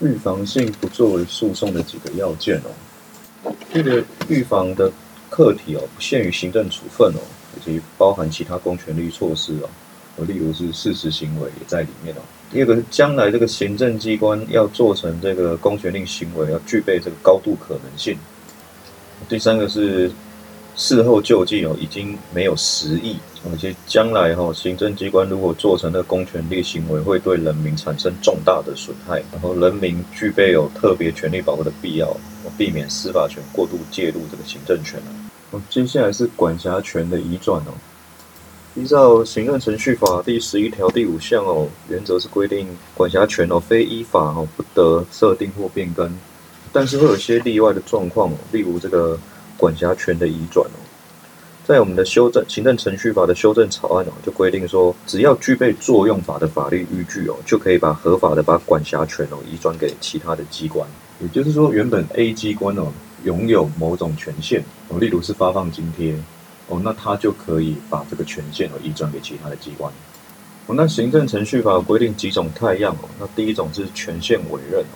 预防性不作为诉讼的几个要件哦。这个预防的课题哦，不限于行政处分哦，以及包含其他公权力措施哦，例如是事实行为也在里面哦。第二个是将来这个行政机关要做成这个公权力行为，要具备这个高度可能性。第三个是事后救济哦，已经没有实益。而且将来哈，行政机关如果做成的公权力行为，会对人民产生重大的损害，然后人民具备有特别权利保护的必要，避免司法权过度介入这个行政权，接下来是管辖权的移转哦。依照行政程序法第十一条第五项哦，原则是规定管辖权哦，非依法哦不得设定或变更，但是会有一些例外的状况哦，例如这个管辖权的移转。在我们的修正行政程序法的修正草案哦，就规定说，只要具备作用法的法律依据哦，就可以把合法的把管辖权哦移转给其他的机关。也就是说，原本 A 机关哦拥有某种权限哦，例如是发放津贴哦，那它就可以把这个权限哦移转给其他的机关。那行政程序法规定几种态样哦，那第一种是权限委任哦，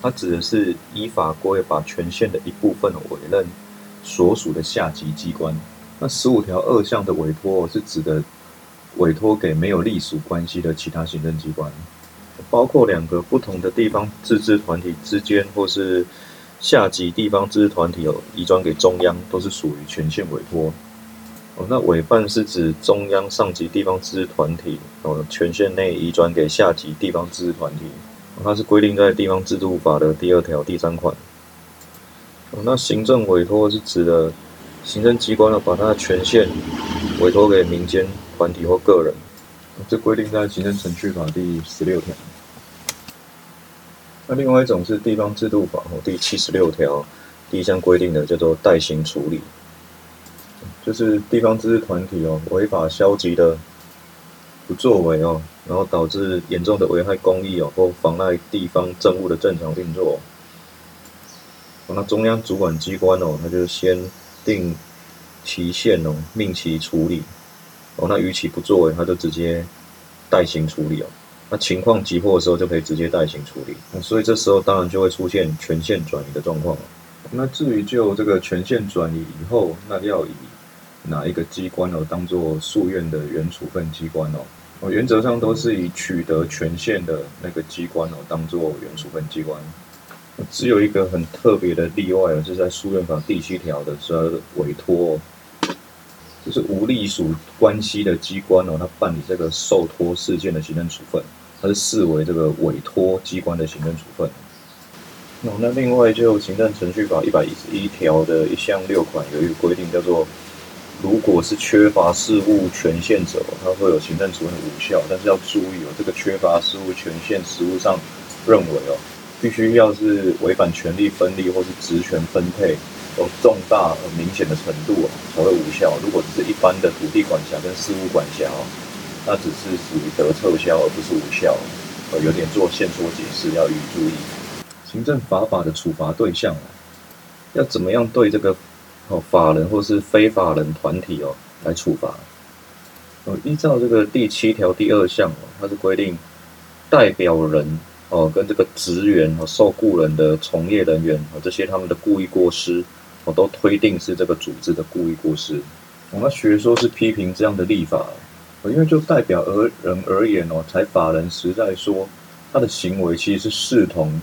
它指的是依法规把权限的一部分委任所属的下级机关。那十五条二项的委托是指的委托给没有隶属关系的其他行政机关，包括两个不同的地方自治团体之间，或是下级地方自治团体有移转给中央，都是属于权限委托。哦，那委办是指中央上级地方自治团体哦权限内移转给下级地方自治团体，它是规定在地方制度法的第二条第三款。哦，那行政委托是指的。行政机关呢把它的权限委托给民间团体或个人，这规定在行政程序法第十六条。那另外一种是地方制度法哦第七十六条第一项规定的叫做代行处理，就是地方自治团体哦违法消极的不作为哦，然后导致严重的危害公益哦或妨碍地方政务的正常运作，那中央主管机关哦，他就先。定期限哦，命其处理哦。那逾期不作为，他就直接代行处理哦。那情况急迫的时候，就可以直接代行处理。所以这时候当然就会出现权限转移的状况那至于就这个权限转移以后，那要以哪一个机关哦当做诉愿的原处分机关哦？哦，原则上都是以取得权限的那个机关哦当做原处分机关。只有一个很特别的例外，就是在诉愿法第七条的时候，委托，就是无隶属关系的机关哦，他办理这个受托事件的行政处分，它是视为这个委托机关的行政处分。哦，那另外就行政程序法一百一十一条的一项六款有一个规定，叫做如果是缺乏事务权限者，它会有行政处分无效，但是要注意哦，这个缺乏事务权限，实务上认为哦。必须要是违反权力分立或是职权分配有重大而明显的程度才会无效。如果只是一般的土地管辖跟事务管辖那只是属于得撤销而不是无效。呃，有点做线索解释要予以注意。行政法法的处罚对象要怎么样对这个哦法人或是非法人团体哦来处罚？哦，依照这个第七条第二项哦，它是规定代表人。哦，跟这个职员和受雇人的从业人员和这些他们的故意过失，我都推定是这个组织的故意过失。我们学说是批评这样的立法，因为就代表而人而言哦，才法人实在说他的行为其实是视同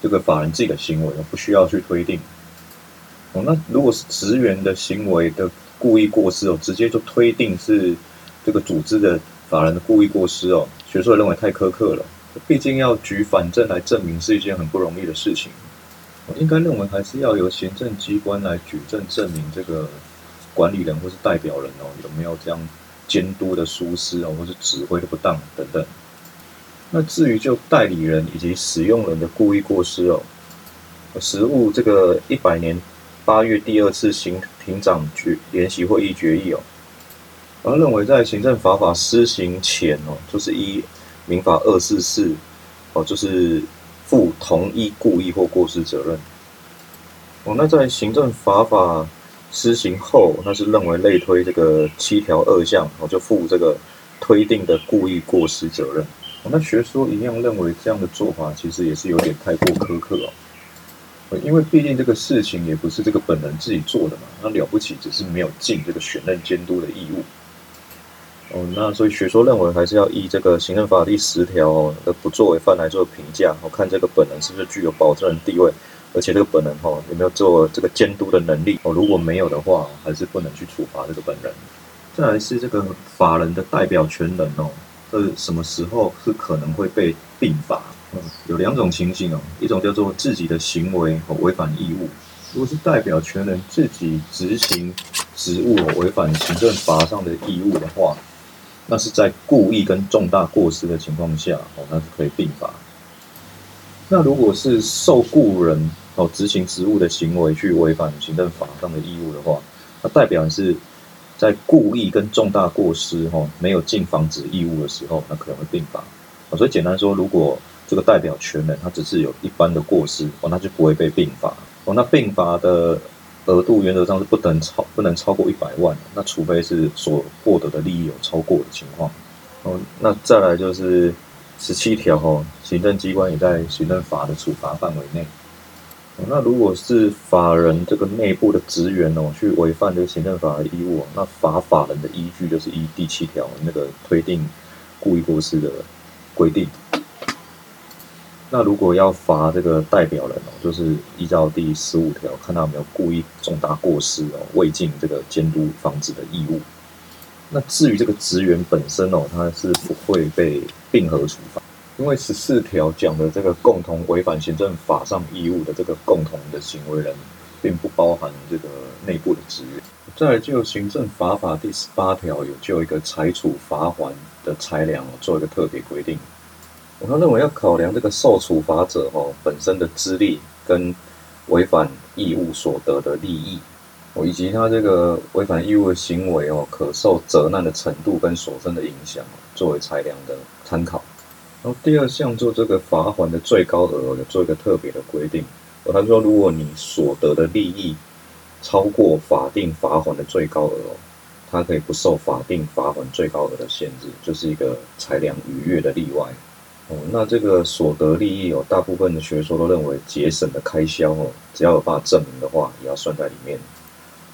这个法人自己的行为，不需要去推定。哦，那如果是职员的行为的故意过失哦，直接就推定是这个组织的法人的故意过失哦，学说认为太苛刻了。毕竟要举反证来证明是一件很不容易的事情，我应该认为还是要由行政机关来举证证明这个管理人或是代表人哦有没有这样监督的疏失哦，或是指挥的不当等等。那至于就代理人以及使用人的故意过失哦，实务这个一百年八月第二次行庭长决联席会议决议哦，而认为在行政法法施行前哦，就是一。民法二四四，哦，就是负同一故意或过失责任。哦，那在行政法法施行后，那是认为类推这个七条二项，哦，就负这个推定的故意过失责任。那学说一样认为这样的做法其实也是有点太过苛刻哦，因为毕竟这个事情也不是这个本人自己做的嘛，那了不起只是没有尽这个选任监督的义务。哦，那所以学说认为还是要依这个行政法第十条的不作为犯来做评价，我看这个本人是不是具有保证人地位，而且这个本人哈有没有做这个监督的能力哦，如果没有的话，还是不能去处罚这个本人。再来是这个法人的代表权人哦。这什么时候是可能会被并罚？嗯，有两种情形哦，一种叫做自己的行为和违反义务。如果是代表权人自己执行职务违反行政法上的义务的话，那是在故意跟重大过失的情况下哦，那是可以并罚。那如果是受雇人哦执行职务的行为去违反行政法上的义务的话，那代表是。在故意跟重大过失哈没有尽防止义务的时候，那可能会并罚。所以简单说，如果这个代表权人他只是有一般的过失哦，那就不会被并罚哦。那并罚的额度原则上是不能超不能超过一百万，那除非是所获得的利益有超过的情况哦。那再来就是十七条哦，行政机关也在行政法的处罚范围内。哦那如果是法人这个内部的职员哦，去违反这个行政法的义务那罚法人的依据就是依第七条那个推定故意过失的规定。那如果要罚这个代表人哦，就是依照第十五条，看他有没有故意重大过失哦，未尽这个监督防止的义务。那至于这个职员本身哦，他是不会被并合处罚。因为十四条讲的这个共同违反行政法上义务的这个共同的行为人，并不包含这个内部的职员。再就行政法法第十八条有就一个裁处罚款的裁量做一个特别规定。我认为要考量这个受处罚者哦本身的资历跟违反义务所得的利益，哦以及他这个违反义务的行为哦可受责难的程度跟所生的影响，作为裁量的参考。然后第二项做这个罚款的最高额有做一个特别的规定，哦，他说如果你所得的利益超过法定罚款的最高额哦，它可以不受法定罚款最高额的限制，就是一个裁量逾越的例外。哦，那这个所得利益哦，大部分的学说都认为节省的开销哦，只要有办法证明的话，也要算在里面。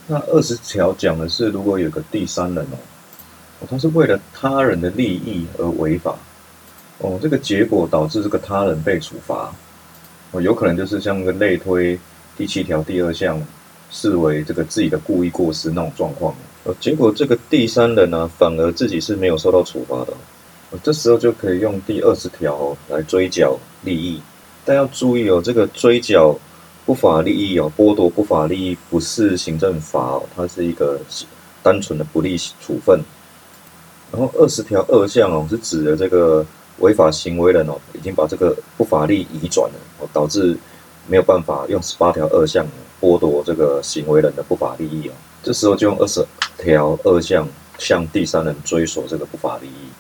那二十条讲的是，如果有个第三人哦，他是为了他人的利益而违法。哦，这个结果导致这个他人被处罚，哦，有可能就是像个类推第七条第二项视为这个自己的故意过失那种状况，呃，结果这个第三人呢，反而自己是没有受到处罚的，这时候就可以用第二十条来追缴利益，但要注意哦，这个追缴不法利益哦，剥夺不法利益不是行政法哦，它是一个单纯的不利处分，然后二十条二项哦，是指的这个。违法行为人哦，已经把这个不法利益移转了，哦，导致没有办法用十八条二项剥夺这个行为人的不法利益哦。这时候就用二十条二项向第三人追索这个不法利益。